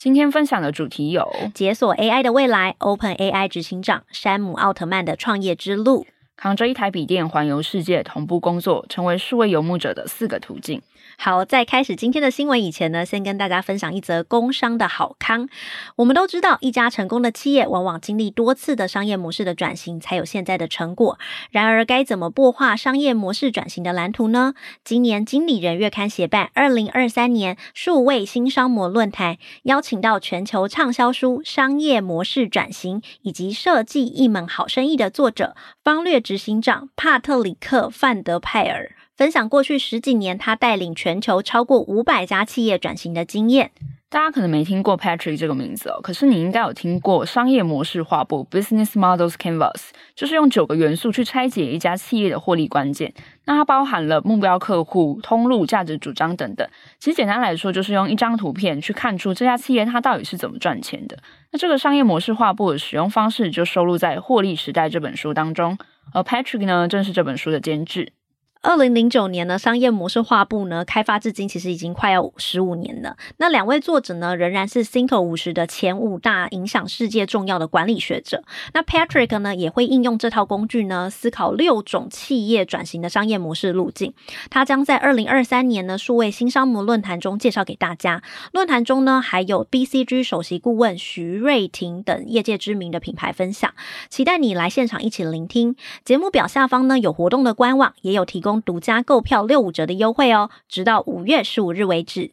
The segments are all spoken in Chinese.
今天分享的主题有：解锁 AI 的未来，OpenAI 执行长山姆·奥特曼的创业之路，扛着一台笔电环游世界，同步工作，成为数位游牧者的四个途径。好，在开始今天的新闻以前呢，先跟大家分享一则工商的好康。我们都知道，一家成功的企业往往经历多次的商业模式的转型，才有现在的成果。然而，该怎么擘画商业模式转型的蓝图呢？今年经理人月刊协办二零二三年数位新商模论坛，邀请到全球畅销书《商业模式转型》以及设计一门好生意的作者方略执行长帕特里克范德派尔。分享过去十几年他带领全球超过五百家企业转型的经验。大家可能没听过 Patrick 这个名字哦，可是你应该有听过商业模式画布 （Business Models Canvas），就是用九个元素去拆解一家企业的获利关键。那它包含了目标客户、通路、价值主张等等。其实简单来说，就是用一张图片去看出这家企业它到底是怎么赚钱的。那这个商业模式画布的使用方式就收录在《获利时代》这本书当中，而 Patrick 呢，正是这本书的监制。二零零九年呢，商业模式画布呢开发至今，其实已经快要十五年了。那两位作者呢，仍然是 Think 五十的前五大影响世界重要的管理学者。那 Patrick 呢，也会应用这套工具呢，思考六种企业转型的商业模式路径。他将在二零二三年呢数位新商模论坛中介绍给大家。论坛中呢，还有 BCG 首席顾问徐瑞婷等业界知名的品牌分享。期待你来现场一起聆听。节目表下方呢有活动的官网，也有提供。独家购票六五折的优惠哦，直到五月十五日为止。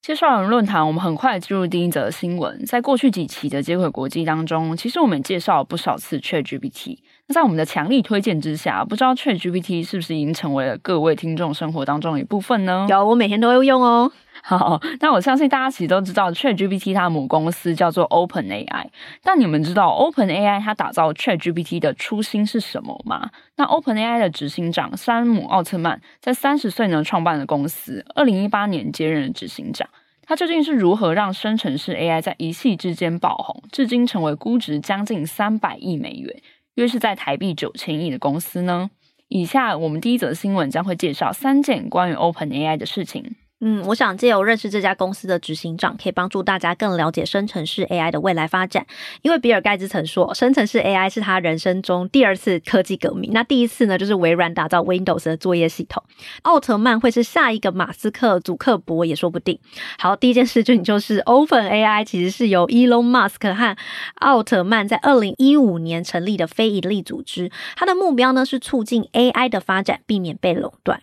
介绍完论坛，我们很快进入第一则新闻。在过去几期的接轨国际当中，其实我们介绍了不少次 ChatGPT。那在我们的强力推荐之下，不知道 ChatGPT 是不是已经成为了各位听众生活当中的一部分呢？有，我每天都会用哦。好，那我相信大家其实都知道，ChatGPT 它的母公司叫做 OpenAI。但你们知道 OpenAI 它打造 ChatGPT 的初心是什么吗？那 OpenAI 的执行长山姆奥特曼在三十岁呢创办了公司，二零一八年接任了执行长。他究竟是如何让生成式 AI 在一夕之间爆红，至今成为估值将近三百亿美元，约是在台币九千亿的公司呢？以下我们第一则新闻将会介绍三件关于 OpenAI 的事情。嗯，我想借由认识这家公司的执行长，可以帮助大家更了解生成式 AI 的未来发展。因为比尔盖茨曾说，生成式 AI 是他人生中第二次科技革命。那第一次呢，就是微软打造 Windows 的作业系统。奥特曼会是下一个马斯克、祖克伯也说不定。好，第一件事情就是 OpenAI 其实是由 Elon Musk 和奥特曼在二零一五年成立的非营利组织。它的目标呢是促进 AI 的发展，避免被垄断。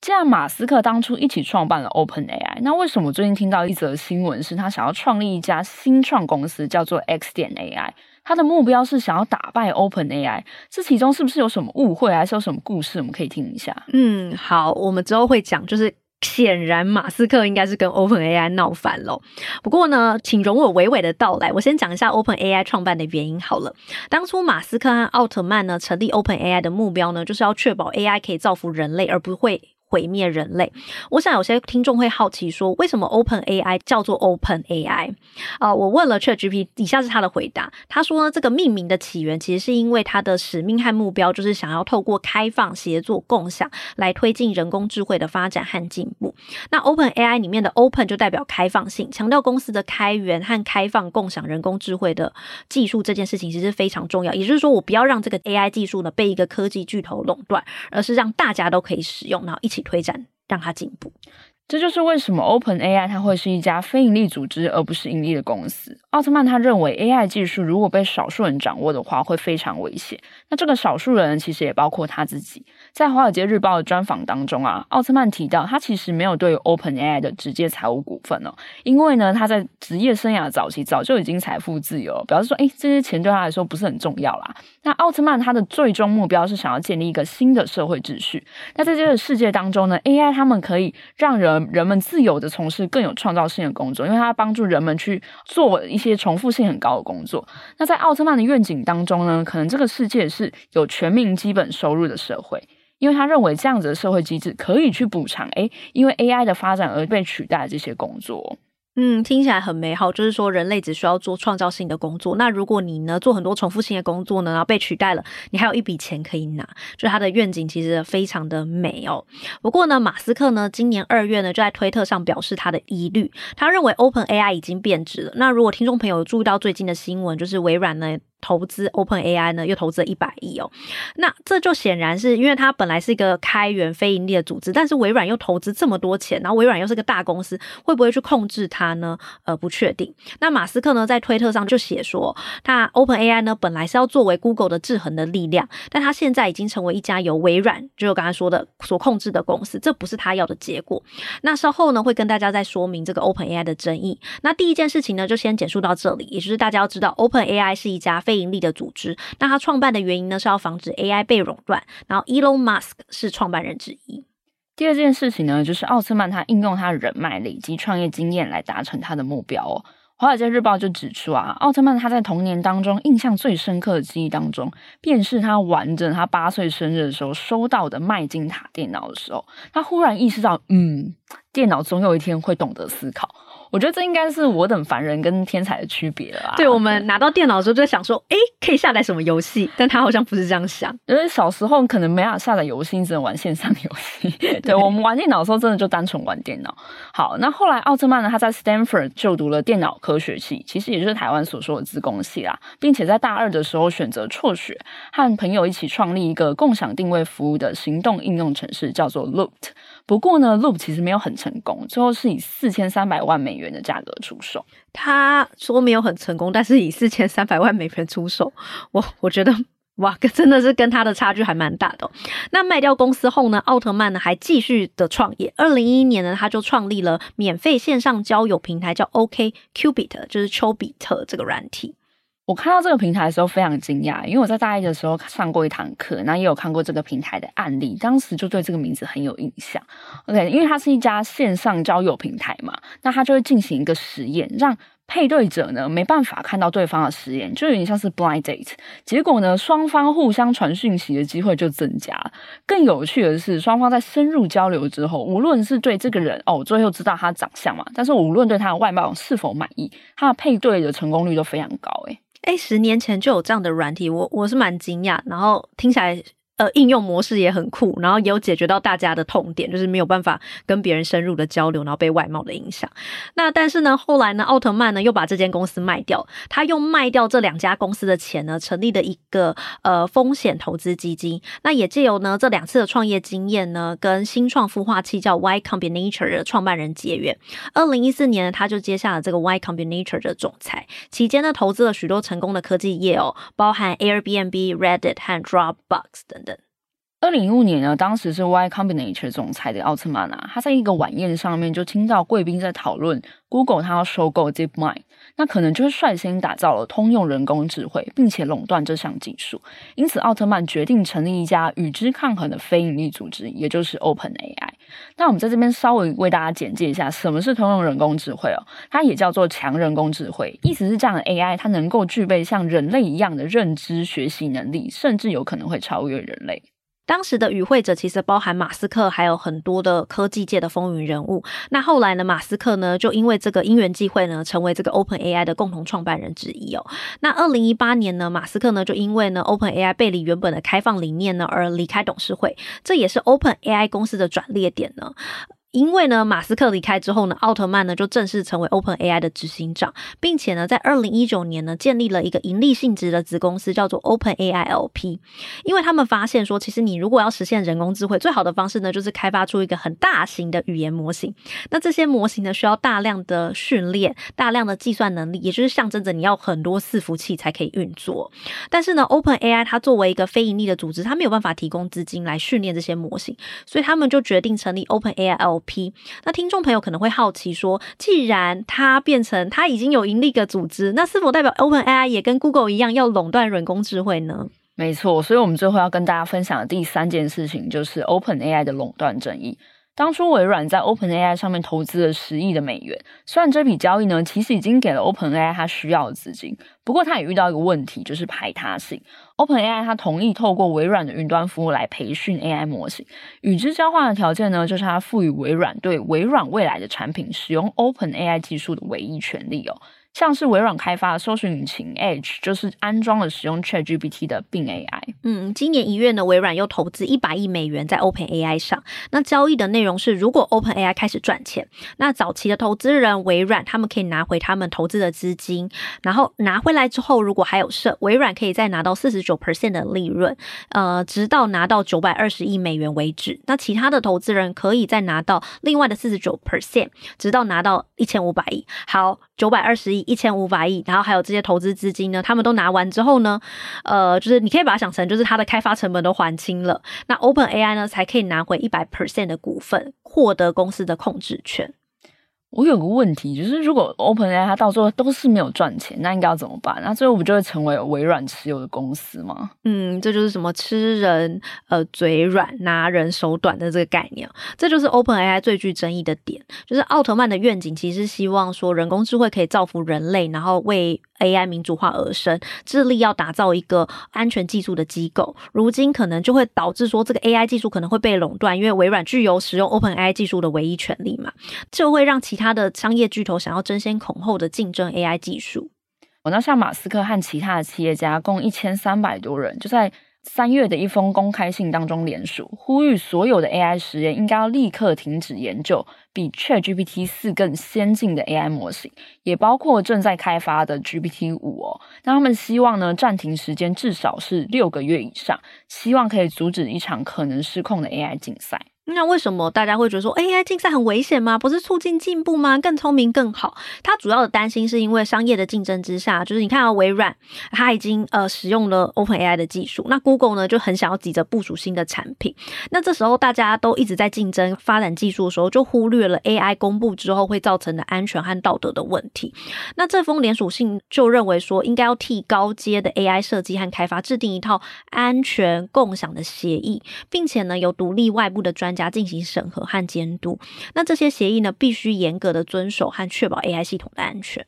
既然马斯克当初一起创办了 OpenAI，那为什么最近听到一则新闻是他想要创立一家新创公司，叫做 X 点 AI？他的目标是想要打败 OpenAI，这其中是不是有什么误会，还是有什么故事？我们可以听一下。嗯，好，我们之后会讲，就是显然马斯克应该是跟 OpenAI 闹翻了。不过呢，请容我娓娓的道来，我先讲一下 OpenAI 创办的原因好了。当初马斯克和奥特曼呢成立 OpenAI 的目标呢，就是要确保 AI 可以造福人类，而不会。毁灭人类。我想有些听众会好奇说，为什么 Open AI 叫做 Open AI？啊、呃，我问了 ChatGPT，以下是他的回答。他说呢，这个命名的起源其实是因为他的使命和目标就是想要透过开放、协作、共享来推进人工智慧的发展和进步。那 Open AI 里面的 Open 就代表开放性，强调公司的开源和开放共享人工智慧的技术这件事情其实非常重要。也就是说，我不要让这个 AI 技术呢被一个科技巨头垄断，而是让大家都可以使用，然后一起。推展，让他进步。这就是为什么 OpenAI 它会是一家非盈利组织，而不是盈利的公司。奥特曼他认为，AI 技术如果被少数人掌握的话，会非常危险。那这个少数人其实也包括他自己。在《华尔街日报》的专访当中啊，奥特曼提到，他其实没有对 OpenAI 的直接财务股份哦，因为呢，他在职业生涯早期早就已经财富自由，表示说，诶，这些钱对他来说不是很重要啦。那奥特曼他的最终目标是想要建立一个新的社会秩序。那在这个世界当中呢，AI 他们可以让人。人们自由的从事更有创造性的工作，因为它帮助人们去做一些重复性很高的工作。那在奥特曼的愿景当中呢，可能这个世界是有全民基本收入的社会，因为他认为这样子的社会机制可以去补偿，诶，因为 AI 的发展而被取代的这些工作。嗯，听起来很美好，就是说人类只需要做创造性的工作。那如果你呢，做很多重复性的工作呢，然后被取代了，你还有一笔钱可以拿，就他的愿景其实非常的美哦。不过呢，马斯克呢，今年二月呢，就在推特上表示他的疑虑，他认为 OpenAI 已经变质了。那如果听众朋友注意到最近的新闻，就是微软呢。投资 OpenAI 呢，又投资了一百亿哦。那这就显然是因为它本来是一个开源非盈利的组织，但是微软又投资这么多钱，然后微软又是个大公司，会不会去控制它呢？呃，不确定。那马斯克呢，在推特上就写说，他 OpenAI 呢，本来是要作为 Google 的制衡的力量，但他现在已经成为一家由微软，就我刚才说的所控制的公司，这不是他要的结果。那稍后呢，会跟大家再说明这个 OpenAI 的争议。那第一件事情呢，就先简述到这里，也就是大家要知道，OpenAI 是一家非盈利的组织，那他创办的原因呢，是要防止 AI 被垄断。然后，Elon Musk 是创办人之一。第二件事情呢，就是奥特曼他应用他人脉、累积创业经验来达成他的目标哦。华尔街日报就指出啊，奥特曼他在童年当中印象最深刻的记忆当中，便是他玩着他八岁生日的时候收到的麦金塔电脑的时候，他忽然意识到，嗯，电脑总有一天会懂得思考。我觉得这应该是我等凡人跟天才的区别了啊！对，我们拿到电脑的时候就在想说，诶，可以下载什么游戏？但他好像不是这样想，因为小时候可能没法下载游戏，只能玩线上游戏。对，对我们玩电脑的时候，真的就单纯玩电脑。好，那后来奥特曼呢，他在 Stanford 就读了电脑科学系，其实也就是台湾所说的资工系啦，并且在大二的时候选择辍学，和朋友一起创立一个共享定位服务的行动应用程式，叫做 Looped。不过呢，Loop 其实没有很成功，最后是以四千三百万美元的价格出售。他说没有很成功，但是以四千三百万美元出售，我我觉得哇，真的是跟他的差距还蛮大的。那卖掉公司后呢，奥特曼呢还继续的创业。二零一一年呢，他就创立了免费线上交友平台，叫 OkCupid，就是丘比特这个软体。我看到这个平台的时候非常惊讶，因为我在大一的时候上过一堂课，那也有看过这个平台的案例，当时就对这个名字很有印象。OK，因为它是一家线上交友平台嘛，那它就会进行一个实验，让配对者呢没办法看到对方的实验，就有点像是 blind date。结果呢，双方互相传讯息的机会就增加。更有趣的是，双方在深入交流之后，无论是对这个人哦，最后知道他长相嘛，但是我无论对他的外貌是否满意，他的配对的成功率都非常高，诶哎，十年前就有这样的软体，我我是蛮惊讶，然后听起来。呃，应用模式也很酷，然后也有解决到大家的痛点，就是没有办法跟别人深入的交流，然后被外貌的影响。那但是呢，后来呢，奥特曼呢又把这间公司卖掉，他用卖掉这两家公司的钱呢，成立了一个呃风险投资基金。那也借由呢这两次的创业经验呢，跟新创孵化器叫 Y Combinator 的创办人结缘。二零一四年呢，他就接下了这个 Y Combinator 的总裁，期间呢投资了许多成功的科技业哦，包含 Airbnb、Reddit 和 Dropbox 等。二零一五年呢，当时是 Y Combinator 总裁的奥特曼啊，他在一个晚宴上面就听到贵宾在讨论 Google 他要收购 DeepMind，那可能就是率先打造了通用人工智慧，并且垄断这项技术。因此，奥特曼决定成立一家与之抗衡的非营利组织，也就是 OpenAI。那我们在这边稍微为大家简介一下什么是通用人工智慧哦，它也叫做强人工智慧，意思是这样的 AI 它能够具备像人类一样的认知学习能力，甚至有可能会超越人类。当时的与会者其实包含马斯克，还有很多的科技界的风云人物。那后来呢，马斯克呢就因为这个因缘际会呢，成为这个 OpenAI 的共同创办人之一哦。那二零一八年呢，马斯克呢就因为呢 OpenAI 背离原本的开放理念呢而离开董事会，这也是 OpenAI 公司的转捩点呢。因为呢，马斯克离开之后呢，奥特曼呢就正式成为 OpenAI 的执行长，并且呢，在二零一九年呢，建立了一个盈利性质的子公司，叫做 OpenAI LP。因为他们发现说，其实你如果要实现人工智慧，最好的方式呢，就是开发出一个很大型的语言模型。那这些模型呢，需要大量的训练，大量的计算能力，也就是象征着你要很多伺服器才可以运作。但是呢，OpenAI 它作为一个非盈利的组织，它没有办法提供资金来训练这些模型，所以他们就决定成立 OpenAI LP。P，那听众朋友可能会好奇说，既然它变成它已经有盈利的组织，那是否代表 OpenAI 也跟 Google 一样要垄断人工智慧呢？没错，所以我们最后要跟大家分享的第三件事情就是 OpenAI 的垄断争议。当初微软在 OpenAI 上面投资了十亿的美元，虽然这笔交易呢，其实已经给了 OpenAI 它需要的资金，不过它也遇到一个问题，就是排他性。OpenAI 它同意透过微软的云端服务来培训 AI 模型，与之交换的条件呢，就是它赋予微软对微软未来的产品使用 OpenAI 技术的唯一权利哦。像是微软开发的搜寻引擎 Edge，就是安装了使用 ChatGPT 的 Bing AI。嗯，今年一月呢，微软又投资一百亿美元在 OpenAI 上。那交易的内容是，如果 OpenAI 开始赚钱，那早期的投资人微软他们可以拿回他们投资的资金，然后拿回来之后，如果还有剩，微软可以再拿到四十九 percent 的利润，呃，直到拿到九百二十亿美元为止。那其他的投资人可以再拿到另外的四十九 percent，直到拿到一千五百亿。好。九百二十亿、一千五百亿，然后还有这些投资资金呢，他们都拿完之后呢，呃，就是你可以把它想成，就是它的开发成本都还清了，那 OpenAI 呢才可以拿回一百 percent 的股份，获得公司的控制权。我有个问题，就是如果 OpenAI 它到最后都是没有赚钱，那应该要怎么办？那最后不就会成为微软持有的公司吗？嗯，这就是什么吃人呃嘴软，拿人手短的这个概念。这就是 OpenAI 最具争议的点，就是奥特曼的愿景其实希望说人工智慧可以造福人类，然后为 AI 民主化而生，致力要打造一个安全技术的机构。如今可能就会导致说这个 AI 技术可能会被垄断，因为微软具有使用 OpenAI 技术的唯一权利嘛，就会让其他他的商业巨头想要争先恐后的竞争 AI 技术。我那像马斯克和其他的企业家共一千三百多人，就在。三月的一封公开信当中，联署呼吁所有的 AI 实验应该要立刻停止研究比 ChatGPT 四更先进的 AI 模型，也包括正在开发的 GPT 五哦。那他们希望呢，暂停时间至少是六个月以上，希望可以阻止一场可能失控的 AI 竞赛。那为什么大家会觉得说 AI 竞赛很危险吗？不是促进进步吗？更聪明更好。他主要的担心是因为商业的竞争之下，就是你看到微软，他已经呃使用了 OpenAI 的技术，那 Google 呢就很想要急着部署新的产品。那这时候大家都一直在竞争发展技术的时候，就忽略了 AI 公布之后会造成的安全和道德的问题。那这封联署信就认为说，应该要替高阶的 AI 设计和开发制定一套安全共享的协议，并且呢由独立外部的专家进行审核和监督，那这些协议呢，必须严格的遵守和确保 AI 系统的安全。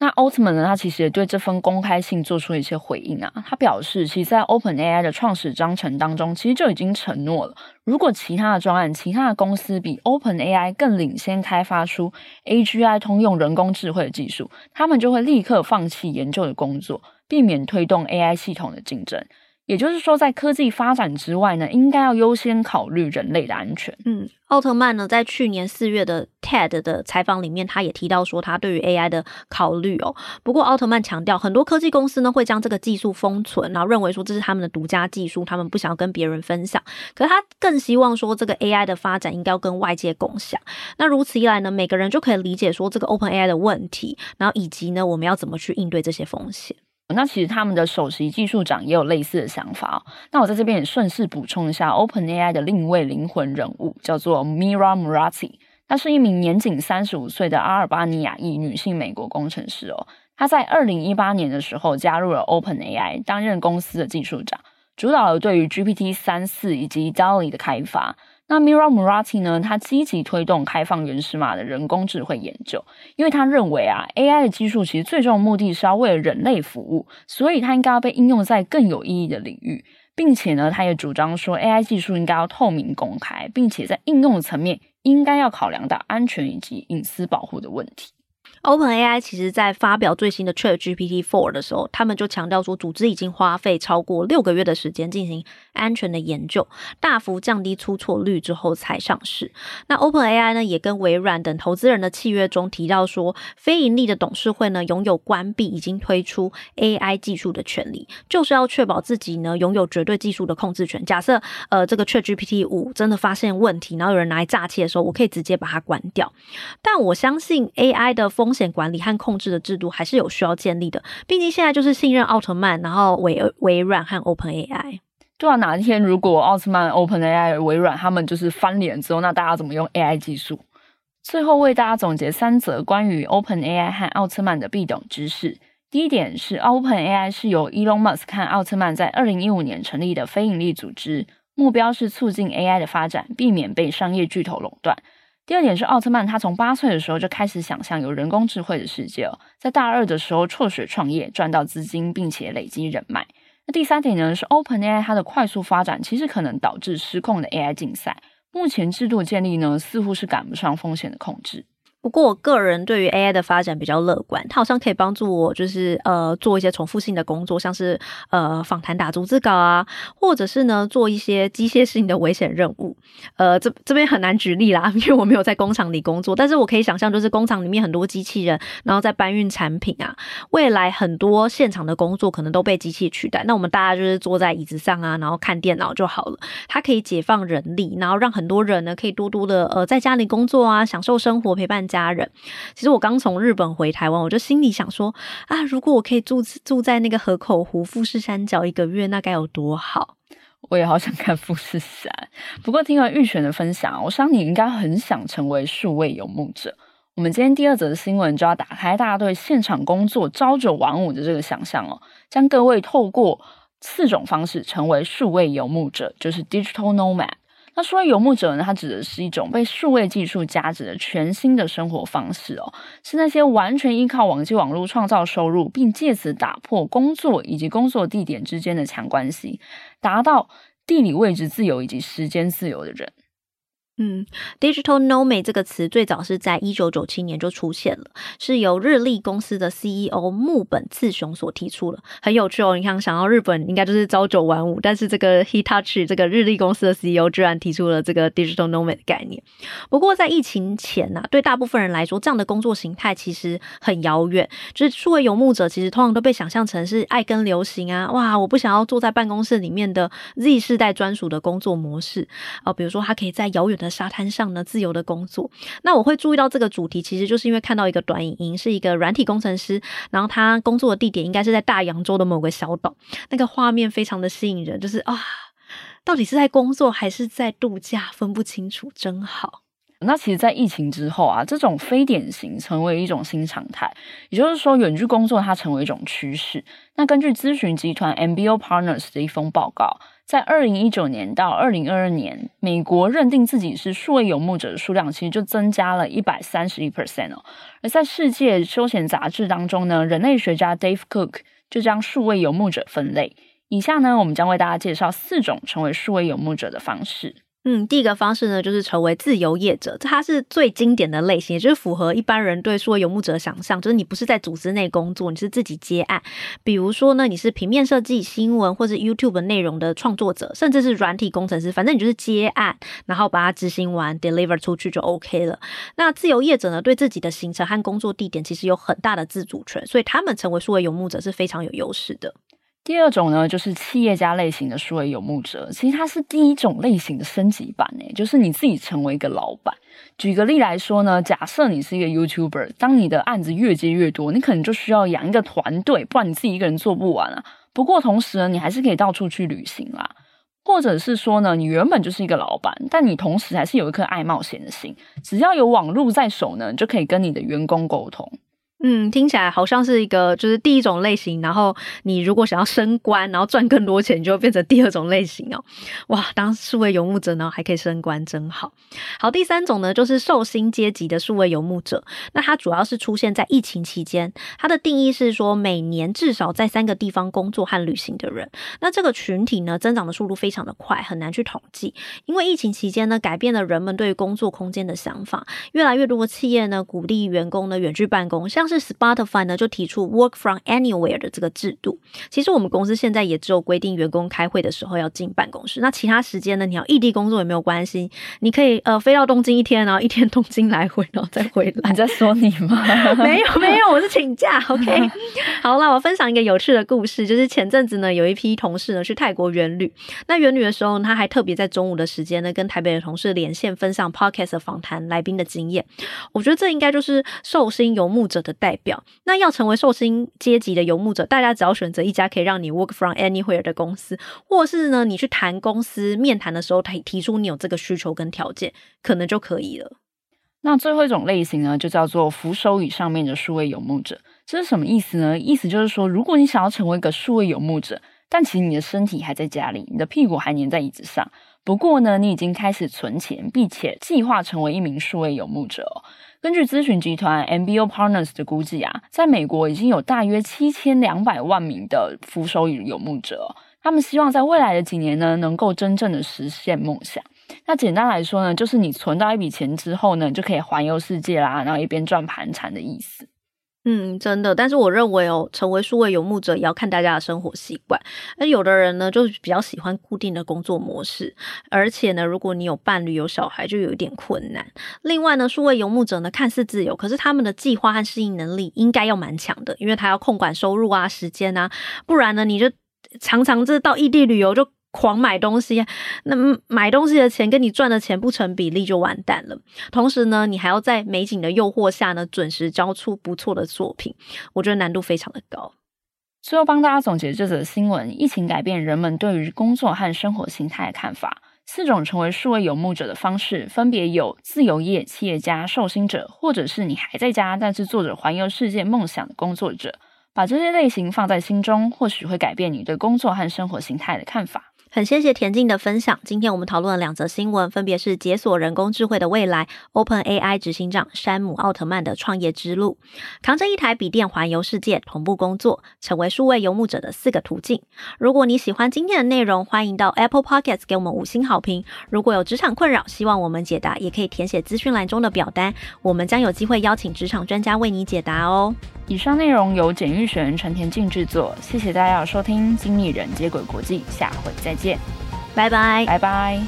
那 Altman 呢，他其实也对这封公开信做出了一些回应啊。他表示，其实，在 OpenAI 的创始章程当中，其实就已经承诺了，如果其他的专案、其他的公司比 OpenAI 更领先开发出 AGI 通用人工智慧的技术，他们就会立刻放弃研究的工作，避免推动 AI 系统的竞争。也就是说，在科技发展之外呢，应该要优先考虑人类的安全。嗯，奥特曼呢，在去年四月的 TED 的采访里面，他也提到说，他对于 AI 的考虑哦。不过，奥特曼强调，很多科技公司呢会将这个技术封存，然后认为说这是他们的独家技术，他们不想要跟别人分享。可是他更希望说，这个 AI 的发展应该要跟外界共享。那如此一来呢，每个人就可以理解说这个 OpenAI 的问题，然后以及呢，我们要怎么去应对这些风险。那其实他们的首席技术长也有类似的想法哦。那我在这边也顺势补充一下，OpenAI 的另一位灵魂人物叫做 Mira Murati，她是一名年仅三十五岁的阿尔巴尼亚裔女性美国工程师哦。她在二零一八年的时候加入了 OpenAI，担任公司的技术长，主导了对于 GPT 三四以及 DALL-E 的开发。那 Mira Murati 呢？他积极推动开放原始码的人工智慧研究，因为他认为啊，AI 的技术其实最终的目的是要为了人类服务，所以它应该要被应用在更有意义的领域，并且呢，他也主张说，AI 技术应该要透明公开，并且在应用层面应该要考量到安全以及隐私保护的问题。OpenAI 其实在发表最新的 ChatGPT 4的时候，他们就强调说，组织已经花费超过六个月的时间进行安全的研究，大幅降低出错率之后才上市。那 OpenAI 呢，也跟微软等投资人的契约中提到说，非盈利的董事会呢，拥有关闭已经推出 AI 技术的权利，就是要确保自己呢拥有绝对技术的控制权。假设呃这个 ChatGPT 5真的发现问题，然后有人拿来诈欺的时候，我可以直接把它关掉。但我相信 AI 的风风险管理和控制的制度还是有需要建立的，毕竟现在就是信任奥特曼，然后微微软和 OpenAI。对啊，哪一天如果奥特曼、OpenAI、微软他们就是翻脸之后，那大家怎么用 AI 技术？最后为大家总结三则关于 OpenAI 和奥特曼的必懂知识。第一点是，OpenAI 是由 Elon Musk 和奥特曼在二零一五年成立的非营利组织。目标是促进 AI 的发展，避免被商业巨头垄断。第二点是奥特曼，他从八岁的时候就开始想象有人工智慧的世界哦，在大二的时候辍学创业，赚到资金，并且累积人脉。那第三点呢，是 OpenAI 它的快速发展，其实可能导致失控的 AI 竞赛。目前制度建立呢，似乎是赶不上风险的控制。不过我个人对于 AI 的发展比较乐观，它好像可以帮助我，就是呃做一些重复性的工作，像是呃访谈打逐字稿啊，或者是呢做一些机械性的危险任务。呃，这这边很难举例啦，因为我没有在工厂里工作，但是我可以想象，就是工厂里面很多机器人，然后在搬运产品啊，未来很多现场的工作可能都被机器取代，那我们大家就是坐在椅子上啊，然后看电脑就好了。它可以解放人力，然后让很多人呢可以多多的呃在家里工作啊，享受生活，陪伴家人。其实我刚从日本回台湾，我就心里想说啊，如果我可以住住在那个河口湖富士山脚一个月，那该有多好！我也好想看富士山。不过听完玉璇的分享，我想你应该很想成为数位游牧者。我们今天第二则的新闻就要打开大家对现场工作朝九晚五的这个想象哦，将各位透过四种方式成为数位游牧者，就是 digital nomad。那数位游牧者呢？它指的是一种被数位技术加持的全新的生活方式哦，是那些完全依靠网际网络创造收入，并借此打破工作以及工作地点之间的强关系，达到地理位置自由以及时间自由的人。嗯，digital nomad 这个词最早是在一九九七年就出现了，是由日立公司的 CEO 木本次雄所提出的，很有趣哦。你看，想要日本应该就是朝九晚五，但是这个 Hitachi 这个日立公司的 CEO 居然提出了这个 digital nomad 的概念。不过在疫情前呐、啊，对大部分人来说，这样的工作形态其实很遥远。就是数位游牧者，其实通常都被想象成是爱跟流行啊，哇，我不想要坐在办公室里面的 Z 世代专属的工作模式啊，比如说他可以在遥远的沙滩上呢，自由的工作。那我会注意到这个主题，其实就是因为看到一个短影音，是一个软体工程师，然后他工作的地点应该是在大洋洲的某个小岛，那个画面非常的吸引人，就是啊，到底是在工作还是在度假，分不清楚，真好。那其实，在疫情之后啊，这种非典型成为一种新常态，也就是说，远距工作它成为一种趋势。那根据咨询集团 MBO Partners 的一封报告。在二零一九年到二零二二年，美国认定自己是数位游牧者的数量其实就增加了一百三十一 percent 哦。而在世界休闲杂志当中呢，人类学家 Dave Cook 就将数位游牧者分类。以下呢，我们将为大家介绍四种成为数位游牧者的方式。嗯，第一个方式呢，就是成为自由业者，它是最经典的类型，也就是符合一般人对数位游牧者的想象，就是你不是在组织内工作，你是自己接案。比如说呢，你是平面设计、新闻或是 YouTube 内容的创作者，甚至是软体工程师，反正你就是接案，然后把它执行完，deliver 出去就 OK 了。那自由业者呢，对自己的行程和工作地点其实有很大的自主权，所以他们成为数位游牧者是非常有优势的。第二种呢，就是企业家类型的数位游牧者，其实它是第一种类型的升级版诶，就是你自己成为一个老板。举个例来说呢，假设你是一个 YouTuber，当你的案子越接越多，你可能就需要养一个团队，不然你自己一个人做不完啊。不过同时呢，你还是可以到处去旅行啦，或者是说呢，你原本就是一个老板，但你同时还是有一颗爱冒险的心，只要有网络在手呢，就可以跟你的员工沟通。嗯，听起来好像是一个，就是第一种类型。然后你如果想要升官，然后赚更多钱，就会变成第二种类型哦。哇，当数位游牧者呢，还可以升官，真好。好，第三种呢，就是受薪阶级的数位游牧者。那它主要是出现在疫情期间。它的定义是说，每年至少在三个地方工作和旅行的人。那这个群体呢，增长的速度非常的快，很难去统计。因为疫情期间呢，改变了人们对于工作空间的想法。越来越多的企业呢，鼓励员工呢远距办公，像是。Spotify 呢就提出 Work from Anywhere 的这个制度。其实我们公司现在也只有规定员工开会的时候要进办公室，那其他时间呢，你要异地工作也没有关系，你可以呃飞到东京一天，然后一天东京来回，然后再回来。你在说你吗？没有没有，我是请假。OK，好了，我分享一个有趣的故事，就是前阵子呢有一批同事呢去泰国远旅，那远旅的时候他还特别在中午的时间呢跟台北的同事连线分享 Podcast 访谈来宾的经验。我觉得这应该就是受薪游牧者的代表。那要成为受薪阶级的游牧者，大家只要选择一家可以让你 work from anywhere 的公司，或是呢，你去谈公司面谈的时候，提提出你有这个需求跟条件，可能就可以了。那最后一种类型呢，就叫做扶手椅上面的数位游牧者。这是什么意思呢？意思就是说，如果你想要成为一个数位游牧者，但其实你的身体还在家里，你的屁股还黏在椅子上，不过呢，你已经开始存钱，并且计划成为一名数位游牧者。根据咨询集团 MBO Partners 的估计啊，在美国已经有大约七千两百万名的扶手与游牧者，他们希望在未来的几年呢，能够真正的实现梦想。那简单来说呢，就是你存到一笔钱之后呢，就可以环游世界啦，然后一边赚盘缠的意思。嗯，真的，但是我认为哦，成为数位游牧者也要看大家的生活习惯。那有的人呢，就比较喜欢固定的工作模式，而且呢，如果你有伴侣、有小孩，就有一点困难。另外呢，数位游牧者呢，看似自由，可是他们的计划和适应能力应该要蛮强的，因为他要控管收入啊、时间啊，不然呢，你就常常这到异地旅游就。狂买东西，那买东西的钱跟你赚的钱不成比例就完蛋了。同时呢，你还要在美景的诱惑下呢，准时交出不错的作品，我觉得难度非常的高。最后帮大家总结这则新闻：疫情改变人们对于工作和生活形态的看法。四种成为数位游牧者的方式，分别有自由业、企业家、受薪者，或者是你还在家但是做着环游世界梦想的工作者。把这些类型放在心中，或许会改变你对工作和生活形态的看法。很谢谢田静的分享。今天我们讨论了两则新闻，分别是解锁人工智慧的未来，OpenAI 执行长山姆奥特曼的创业之路，扛着一台笔电环游世界，同步工作，成为数位游牧者的四个途径。如果你喜欢今天的内容，欢迎到 Apple Podcasts 给我们五星好评。如果有职场困扰，希望我们解答，也可以填写资讯栏中的表单，我们将有机会邀请职场专家为你解答哦。以上内容由简育璇、陈田静制作，谢谢大家的收听，经理人接轨国际，下回再见见，拜拜，拜拜。